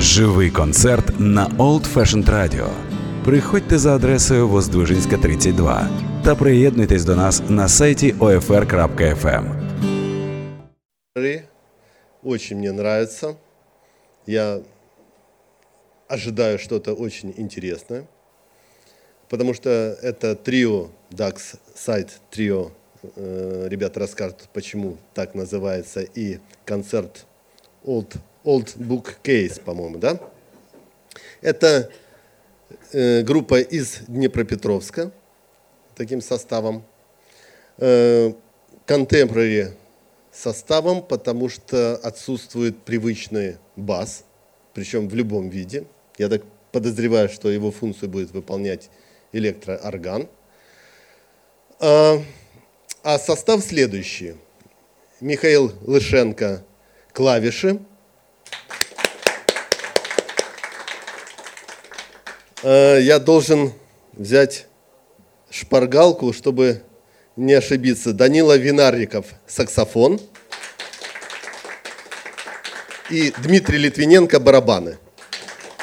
Живий концерт на Old Fashioned Radio. Приходьте за адресою Воздвижинська, 32 та приєднуйтесь до нас на сайті OFR.FM. Очень мне нравится. Я ожидаю что-то очень интересное. Потому что это трио, DAX сайт трио, э, ребята расскажут, почему так называется, и концерт Old, Old Book Case, по-моему, да? Это э, группа из Днепропетровска, таким составом. Э, составом, потому что отсутствует привычный бас, причем в любом виде. Я так подозреваю, что его функцию будет выполнять электроорган. А, а состав следующий. Михаил Лышенко – клавиши. А, я должен взять шпаргалку, чтобы не ошибиться. Данила Винарников – саксофон. И Дмитрий Литвиненко – барабаны.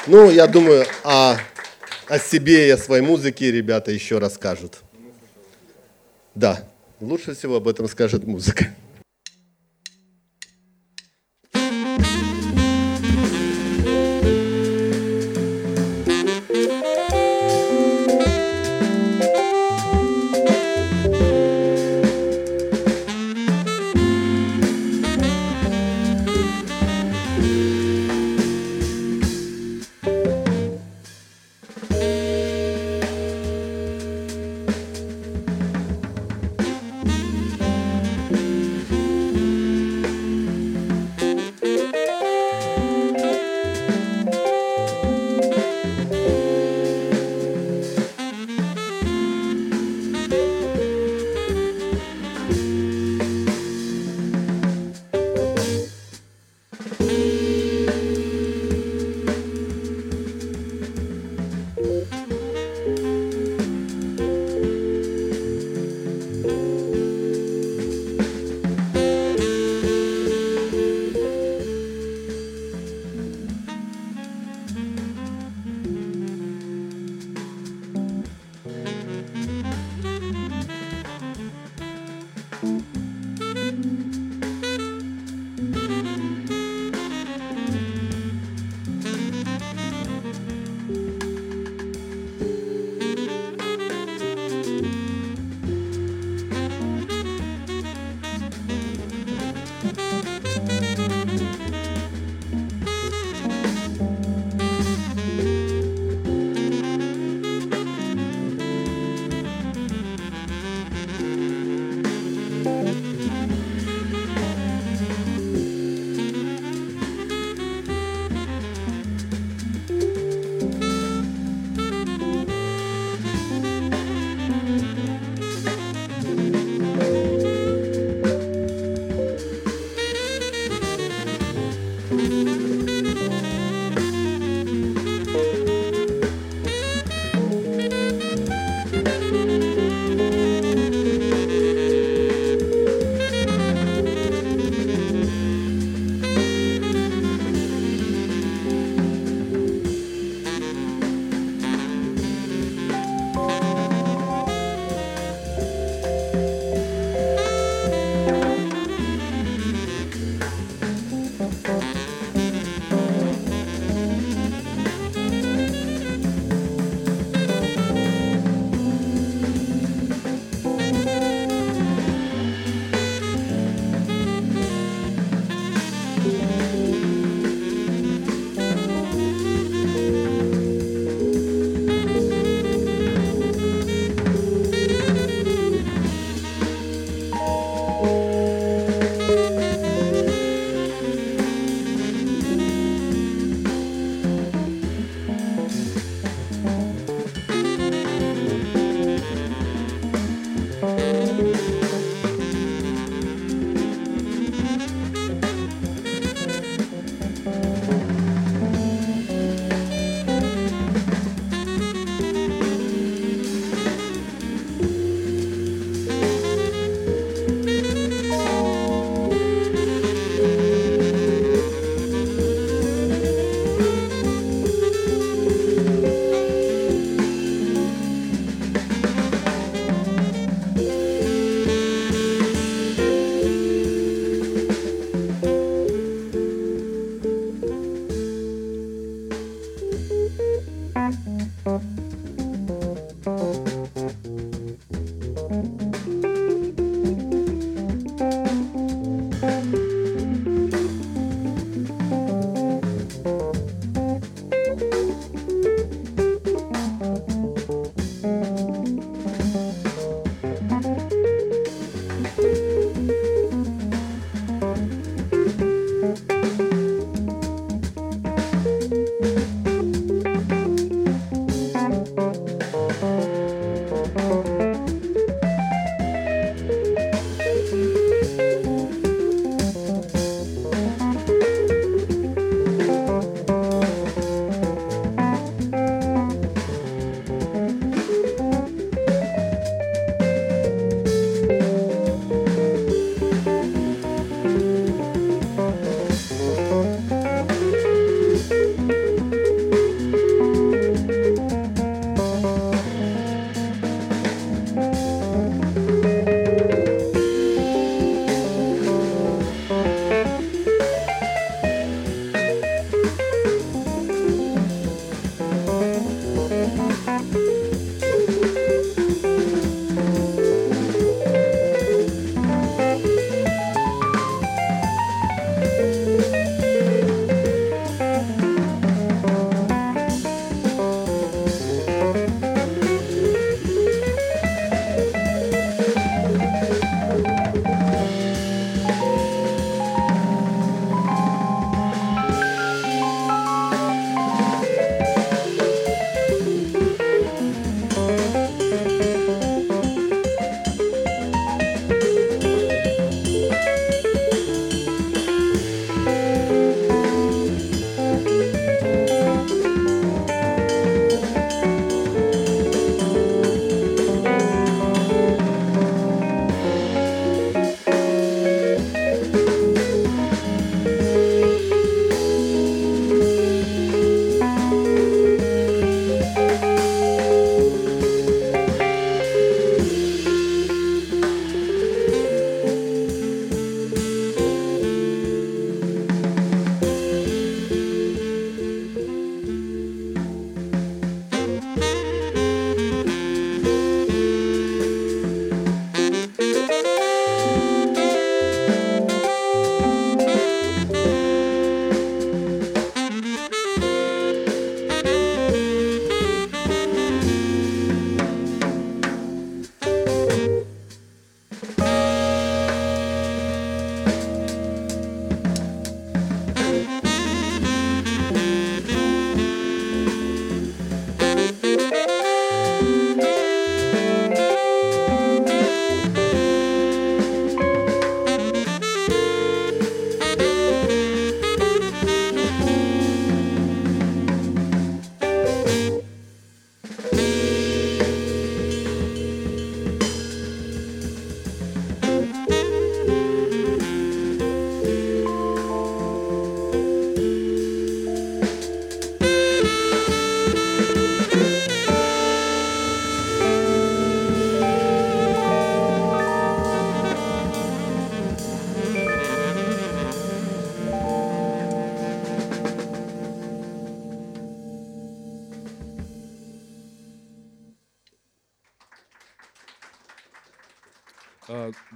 Ну, я думаю, о, о себе и о своей музыке ребята еще расскажут. Да, лучше всего об этом скажет музыка.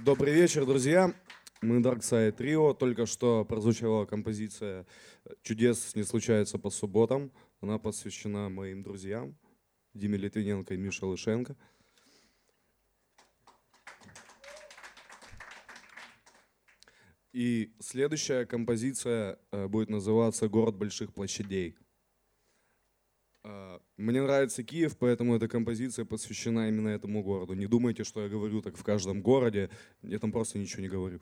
Добрый вечер, друзья. Мы Dark Side Trio. Только что прозвучала композиция «Чудес не случается по субботам». Она посвящена моим друзьям Диме Литвиненко и Мише Лышенко. И следующая композиция э, будет называться «Город больших площадей». А, мне нравится Киев, поэтому эта композиция посвящена именно этому городу. Не думайте, что я говорю так в каждом городе. Я там просто ничего не говорю.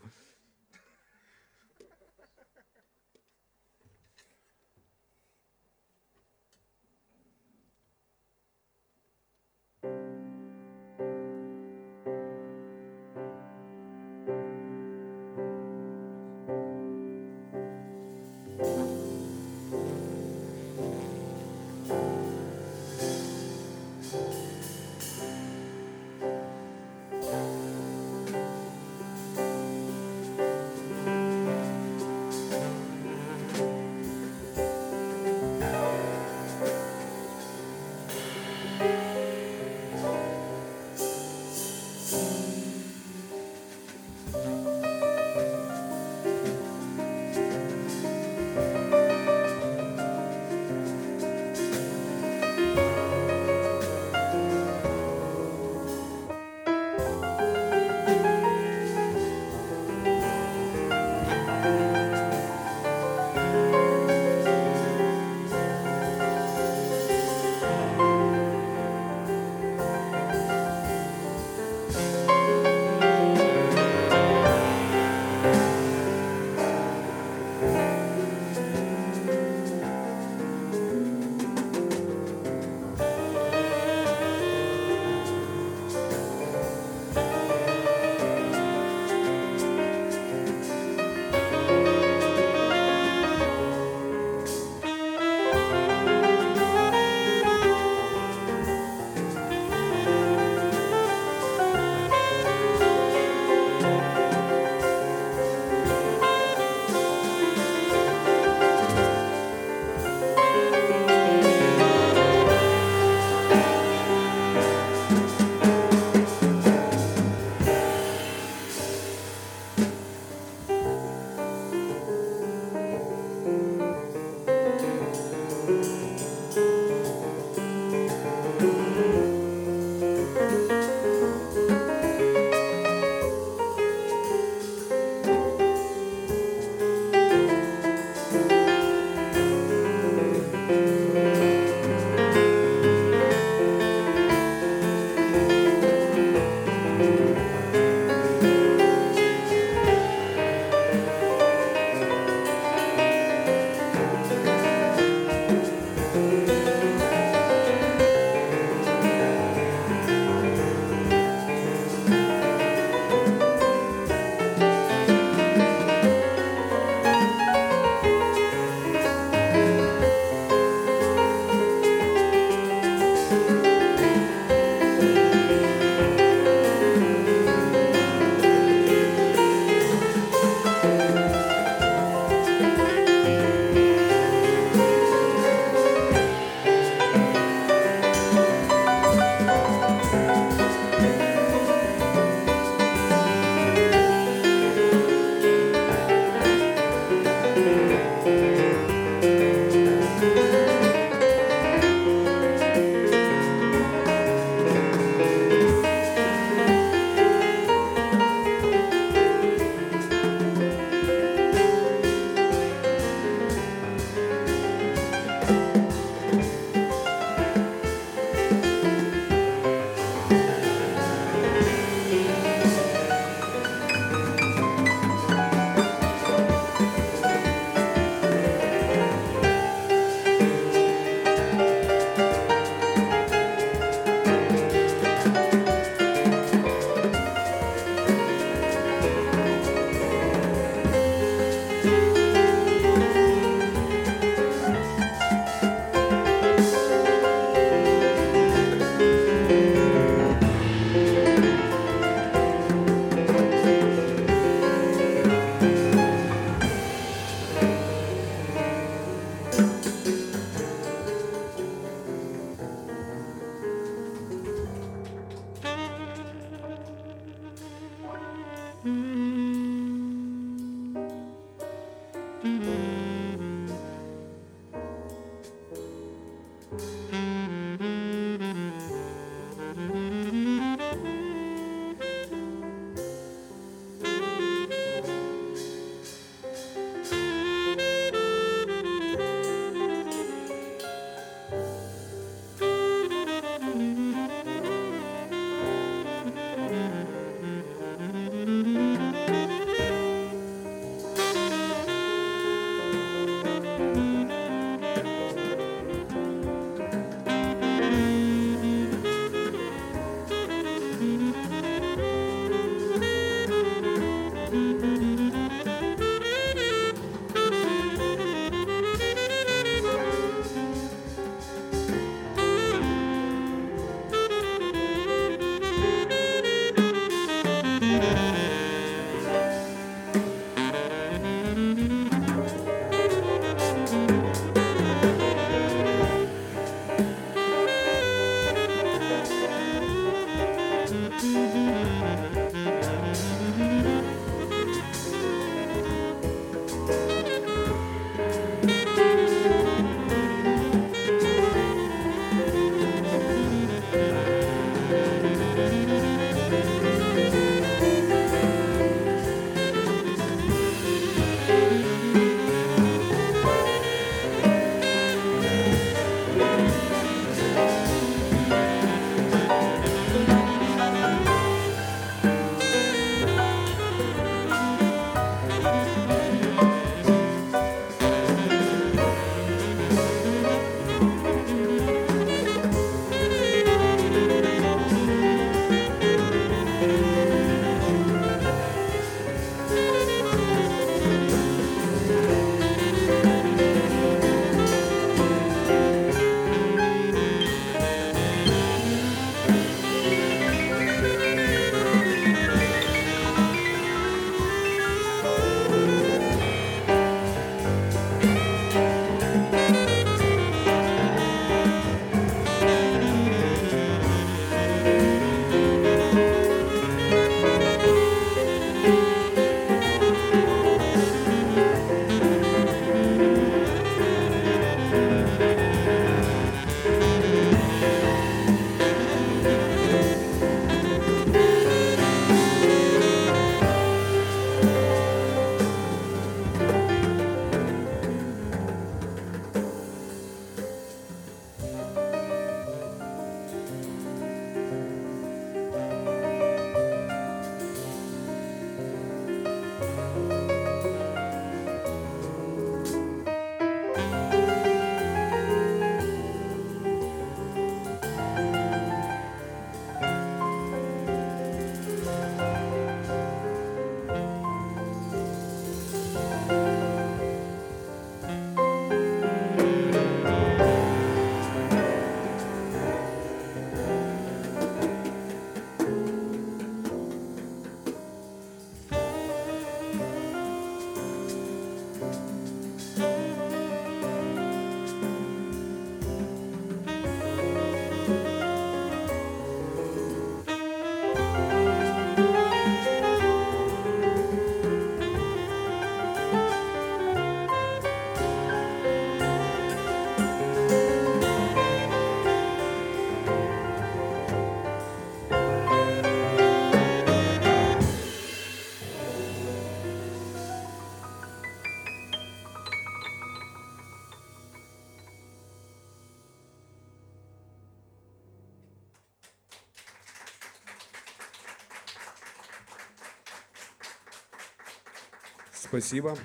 Спасибо.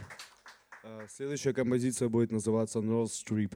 Э, Следующая композиция будет называться North Strip.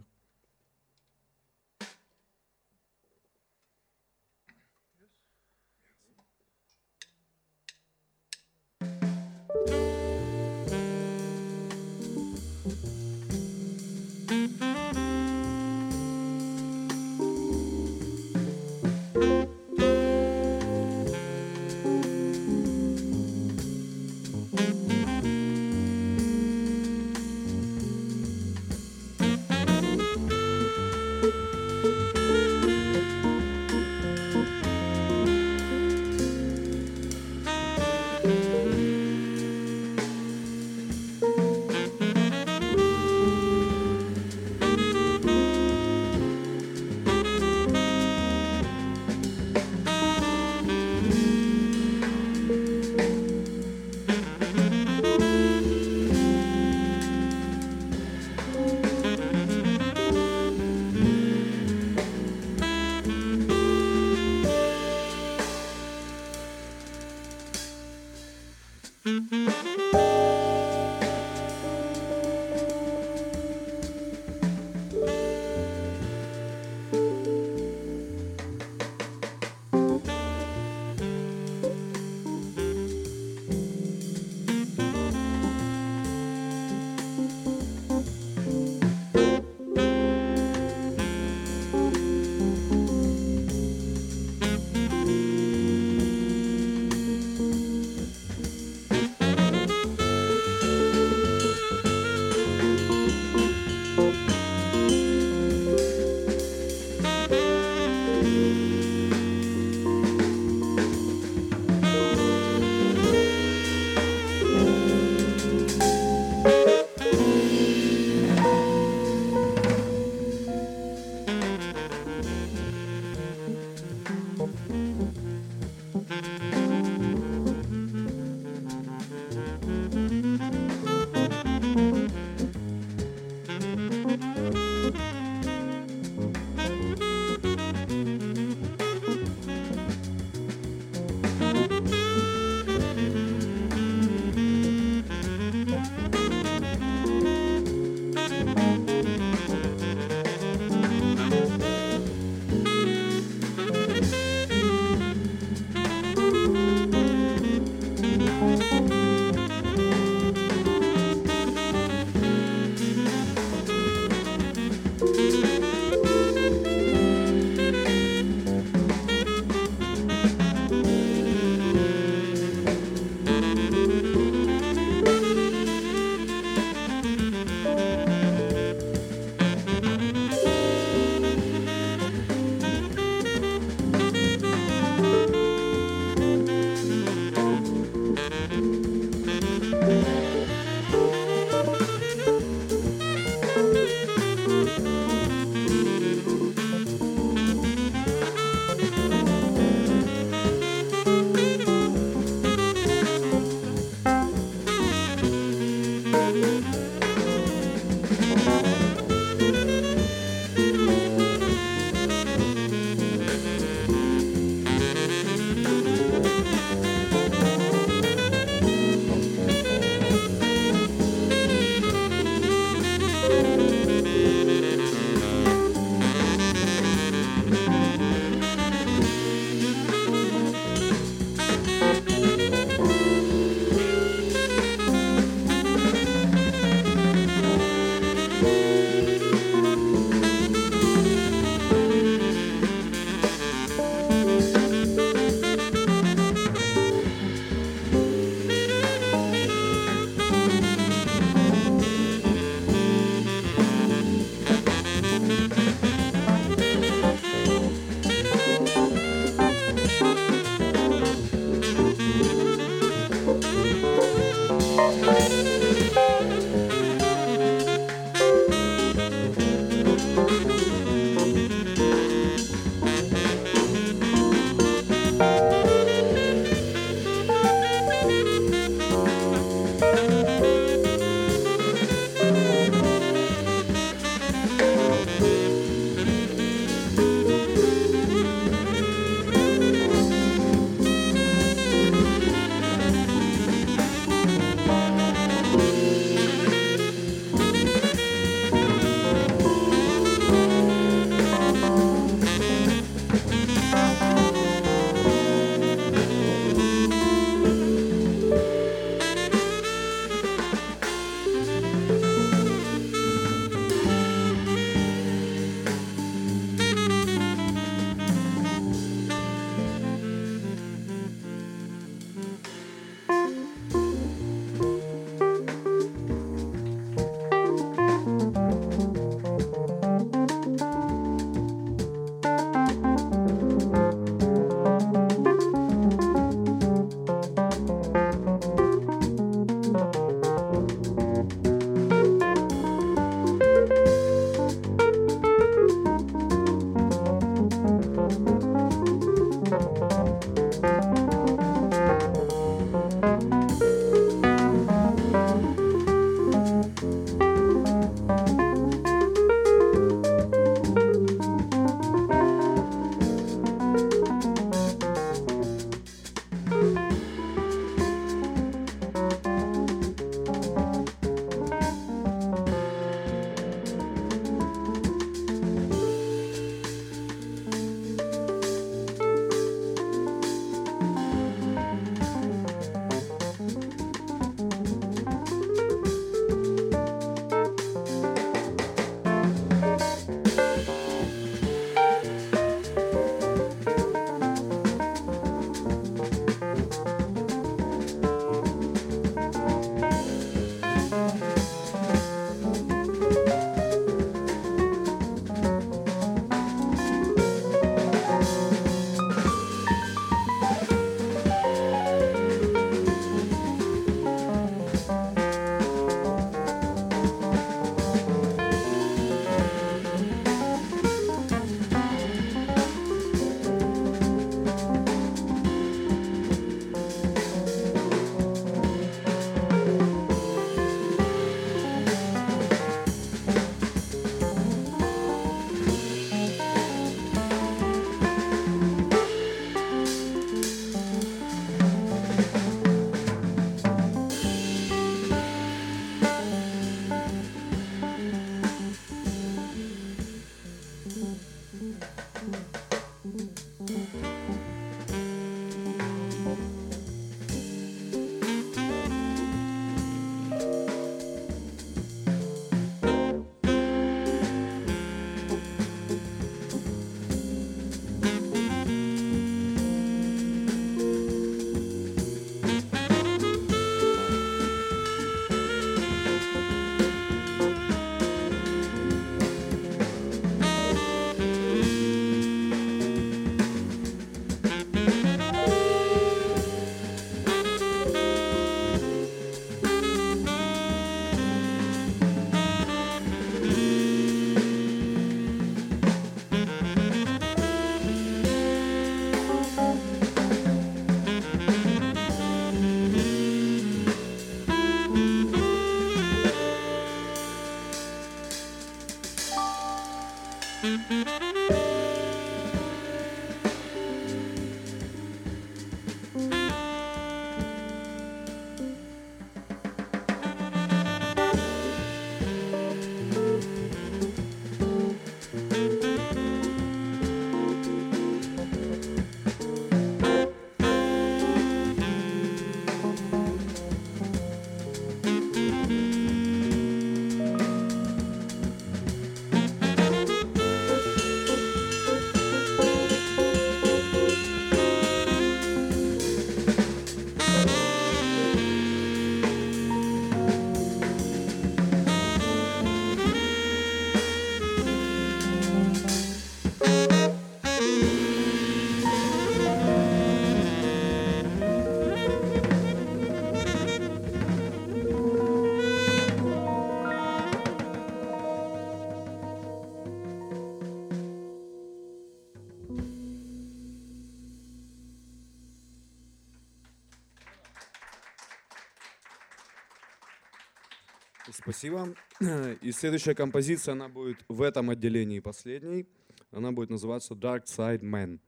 Спасибо. И следующая композиция, она будет в этом отделении последней. Она будет называться Dark Side Man.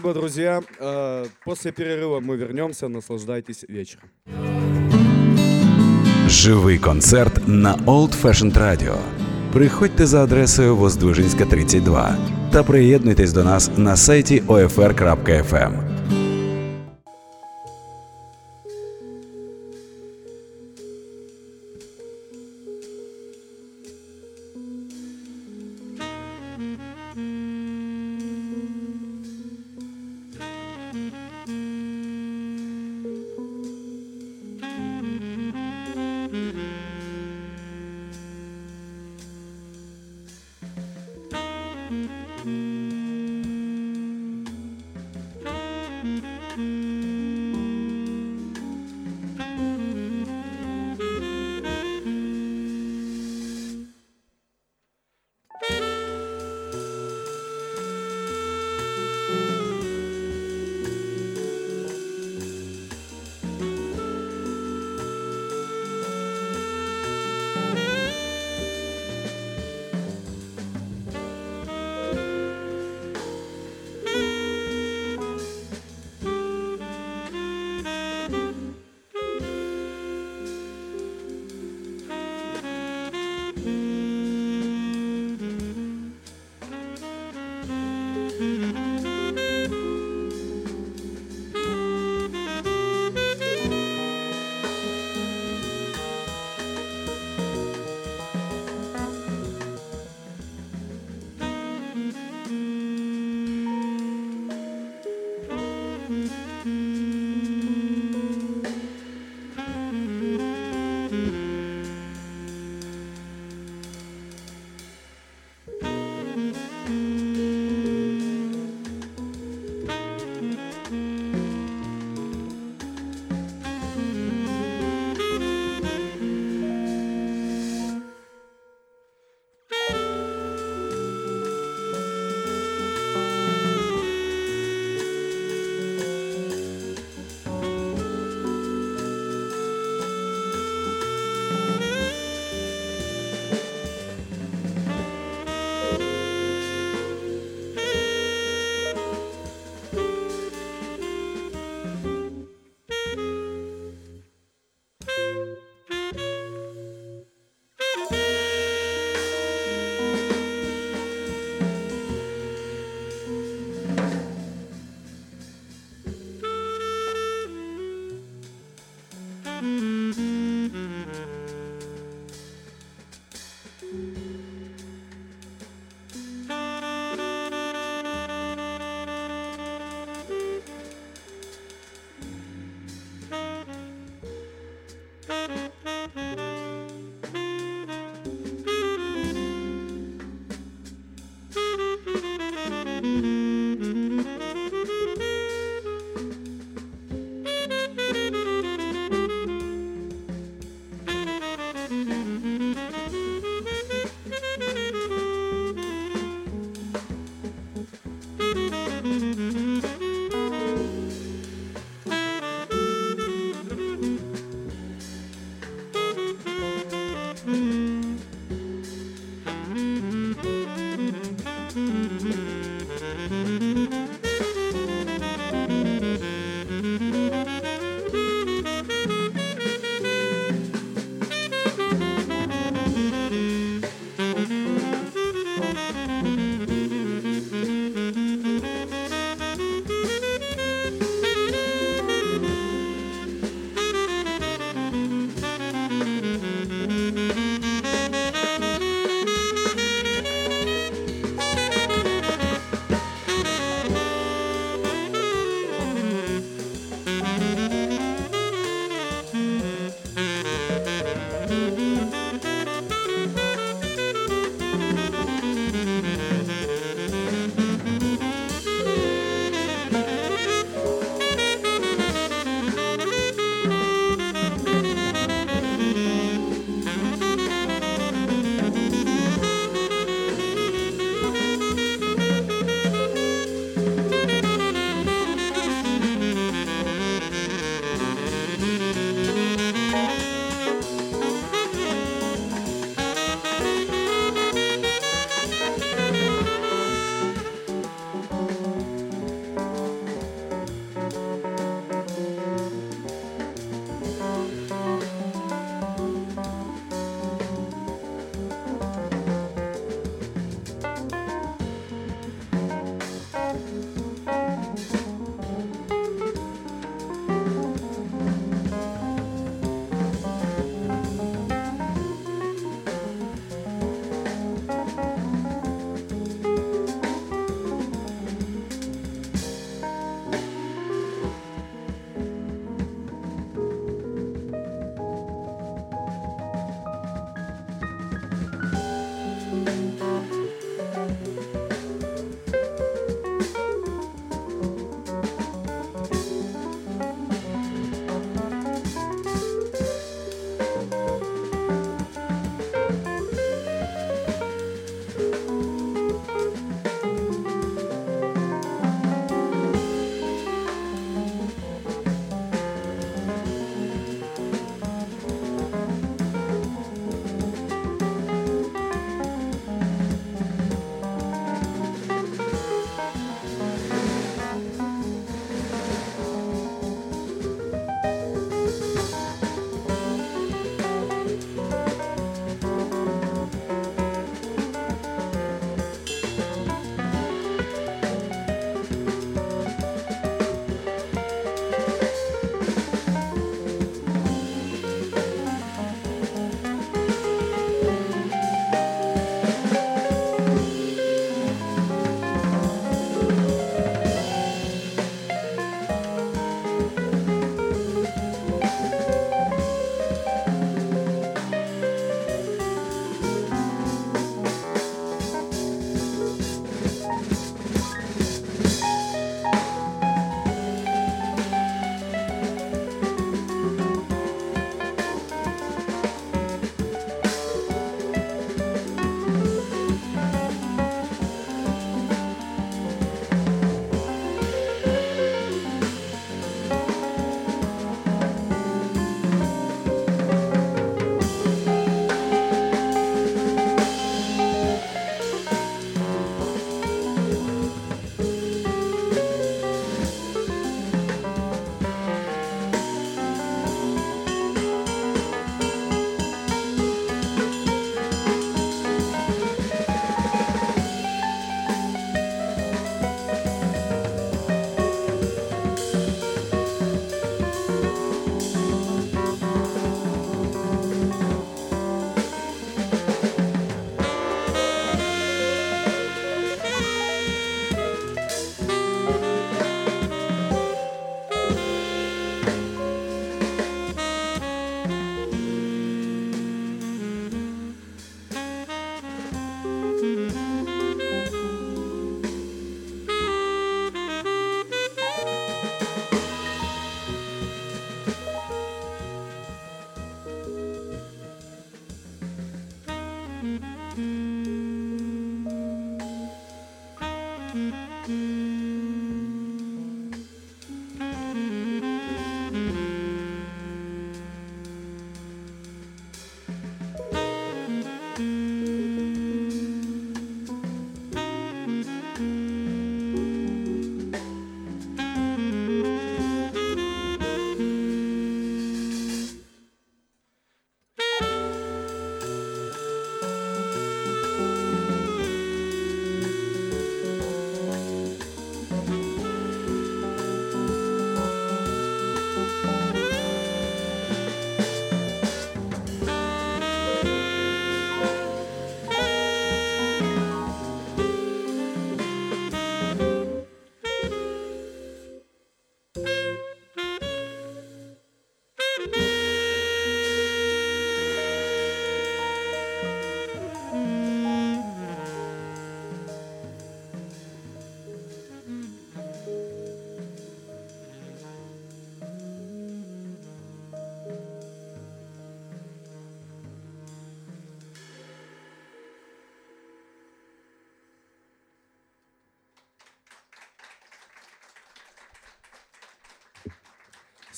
Спасибо, друзья. Э, после перерыва мы вернемся. Наслаждайтесь вечером. Живий концерт на Old Fashioned Radio. Приходьте за адресою Воздвижинська, 32 та приєднуйтесь до нас на сайті OFR.FM.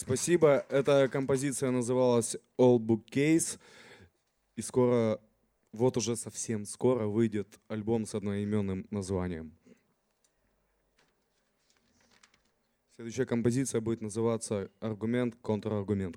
Спасибо. Эта композиция называлась All Book Case. И скоро, вот уже совсем скоро выйдет альбом с одноименным названием. Следующая композиция будет называться «Аргумент, контраргумент».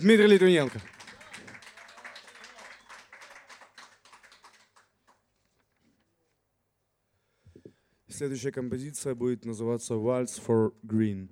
Дмитрий Литвиненко. Следующая композиция будет называться «Waltz for Green».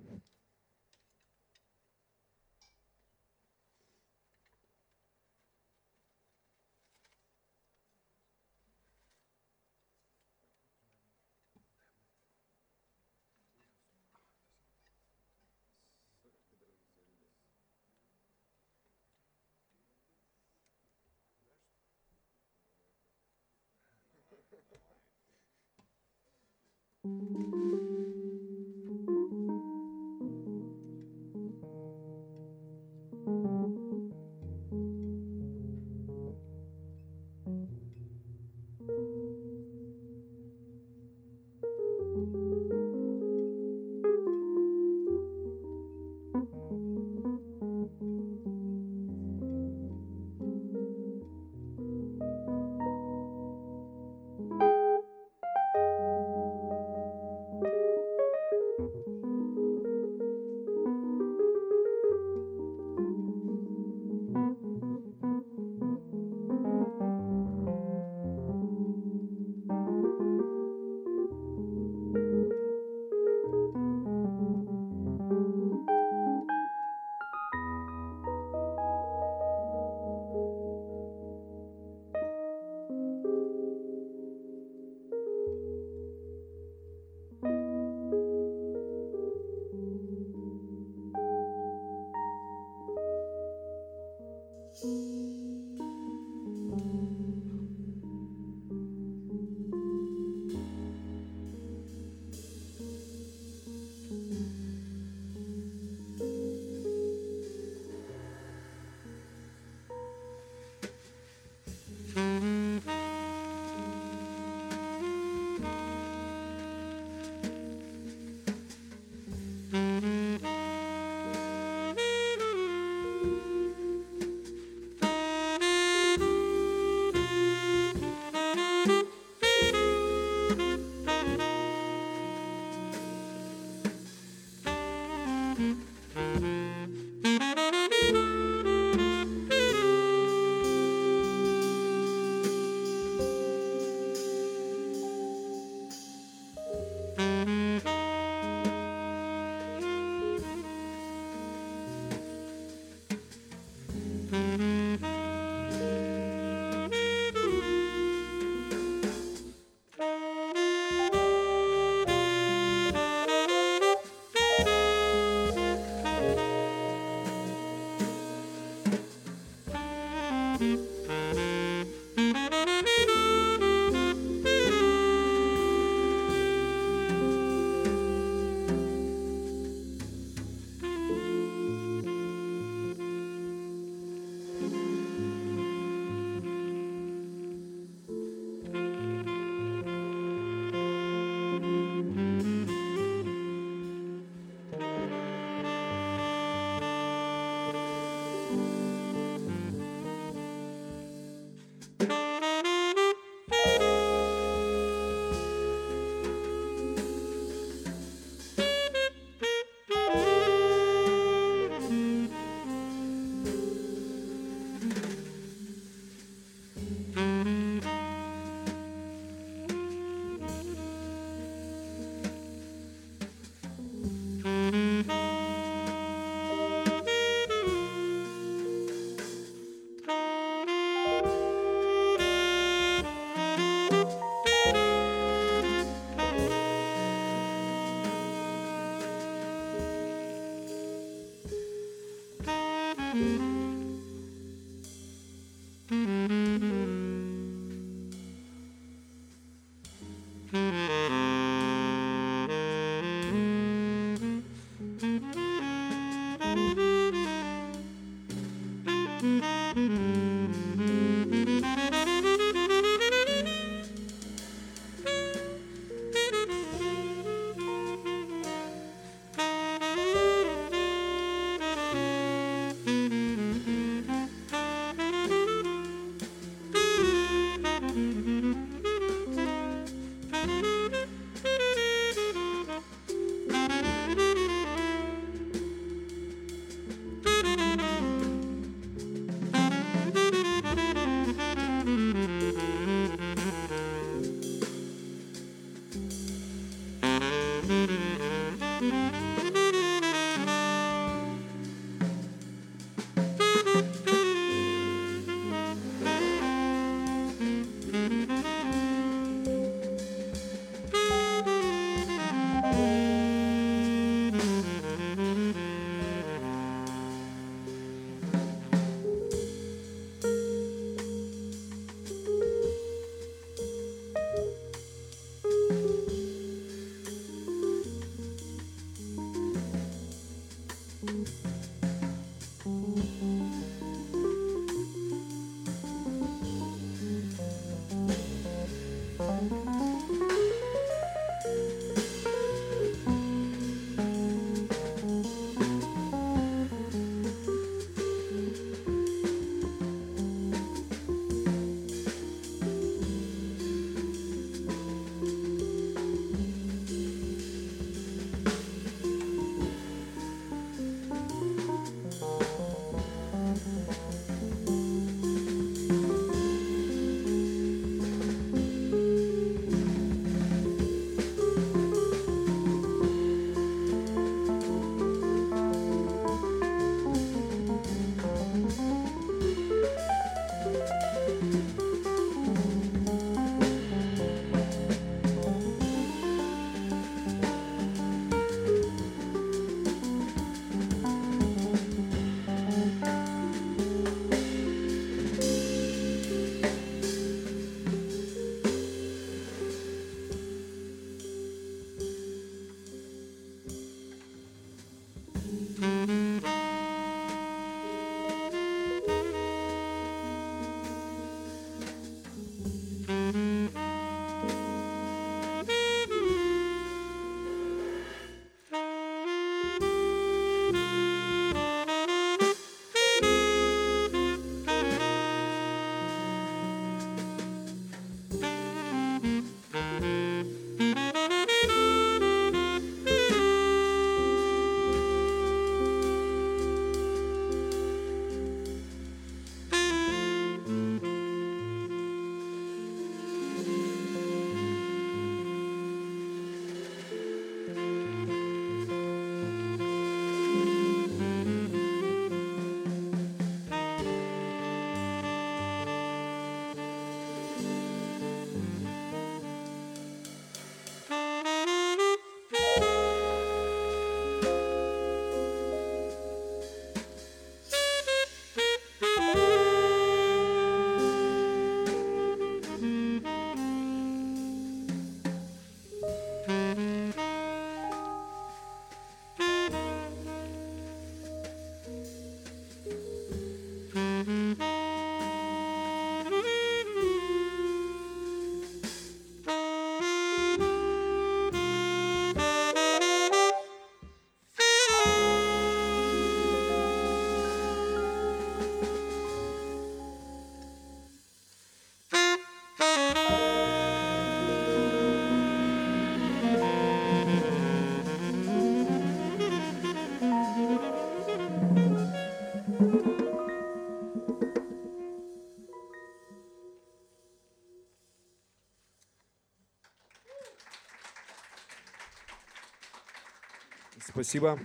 Спасибо.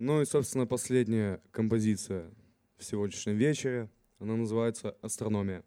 Ну и, собственно, последняя композиция в сегодняшнем вечере. Она называется «Астрономия».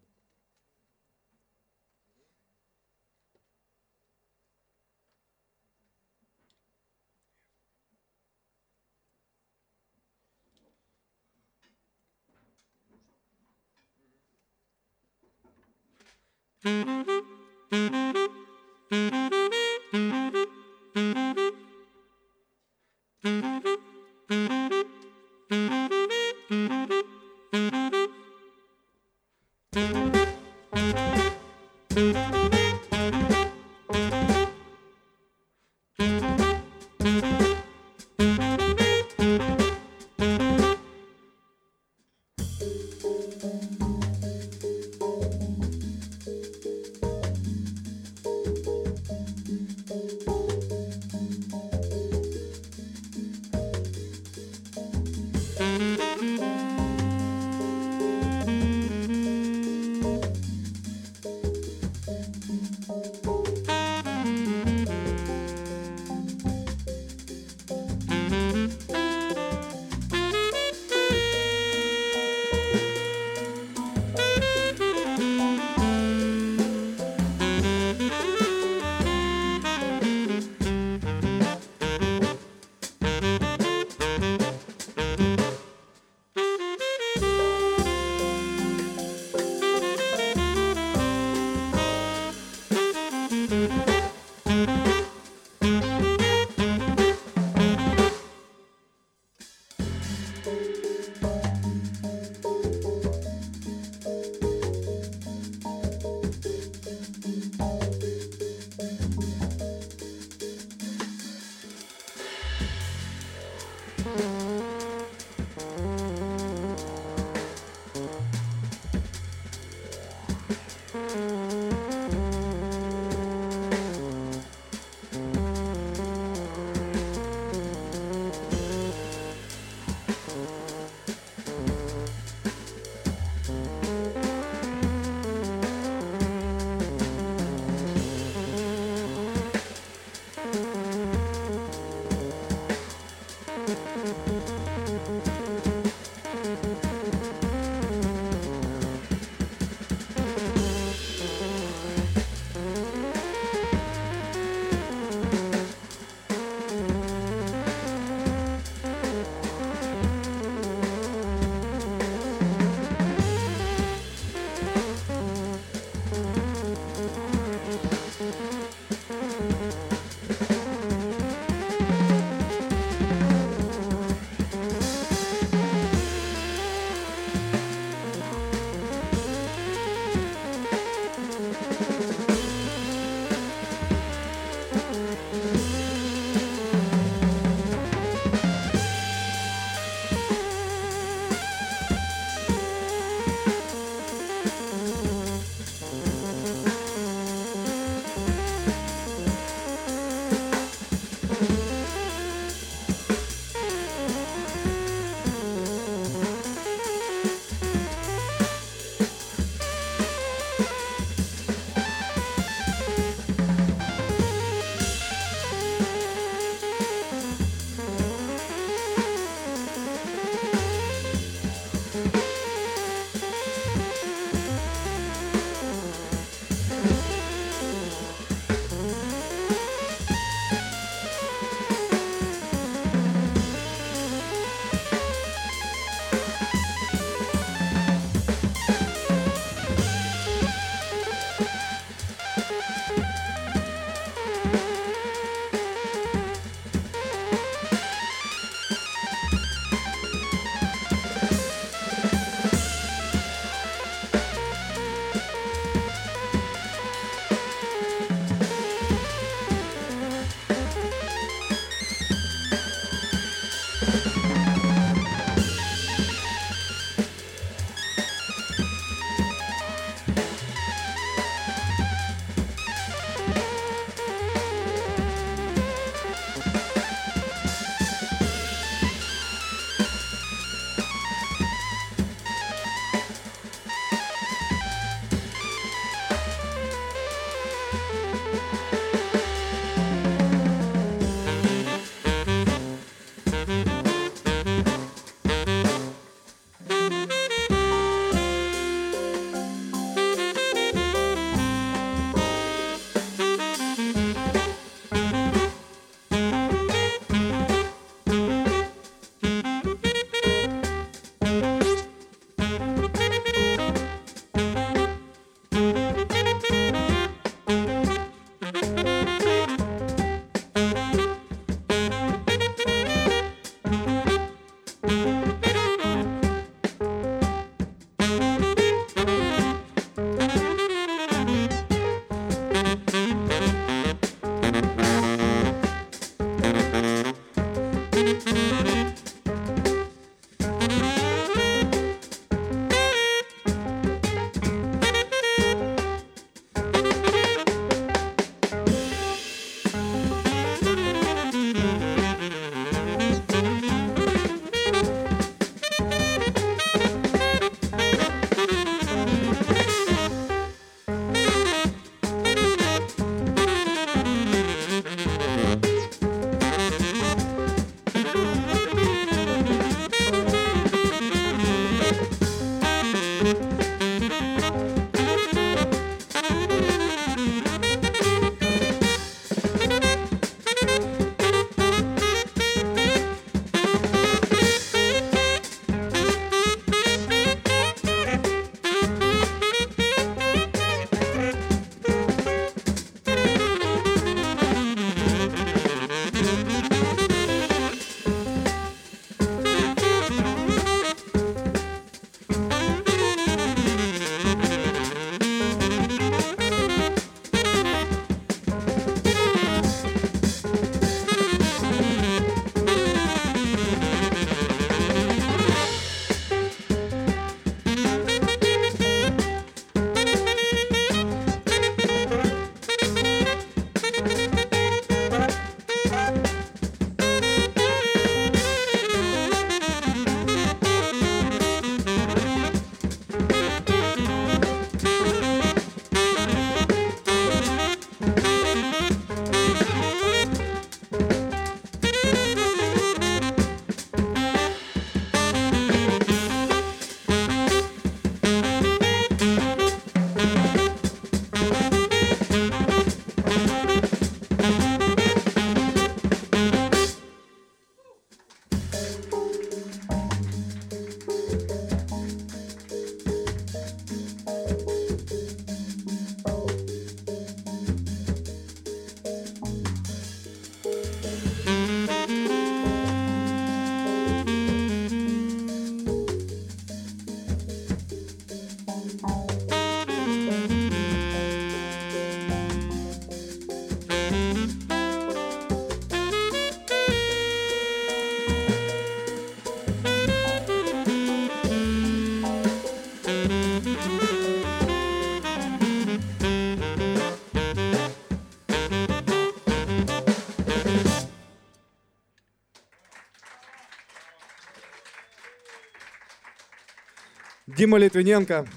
Дима Литвиненко,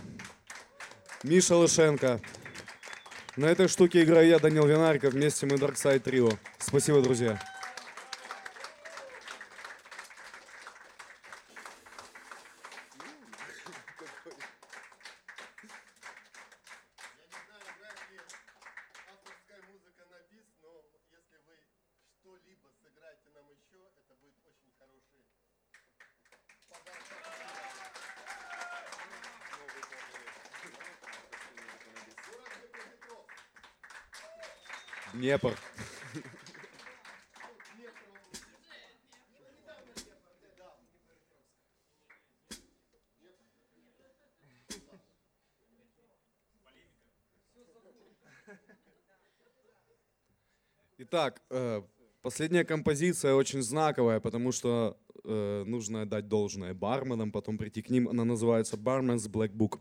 Миша Лышенко. На этой штуке играю я, Данил Винариков. Вместе мы Dark Side Trio. Спасибо, друзья. авторская музыка на бис, но если вы что-либо сыграете нам еще, это будет очень хороший Днепр. Итак, э, последняя композиция очень знаковая, потому что э, нужно отдать должное барменам, потом прийти к ним. Она называется Barman's Black Book.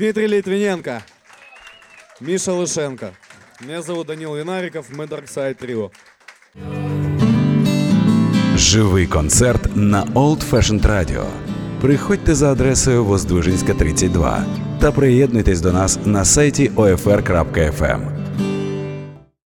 Дмитрий Литвиненко, Миша Лышенко. Меня зовут Данил Винариков, мы Dark Side Trio. Живий концерт на Old Fashioned Radio. Приходьте за адресою Воздвижинська, 32 та приєднуйтесь до нас на сайті OFR.FM.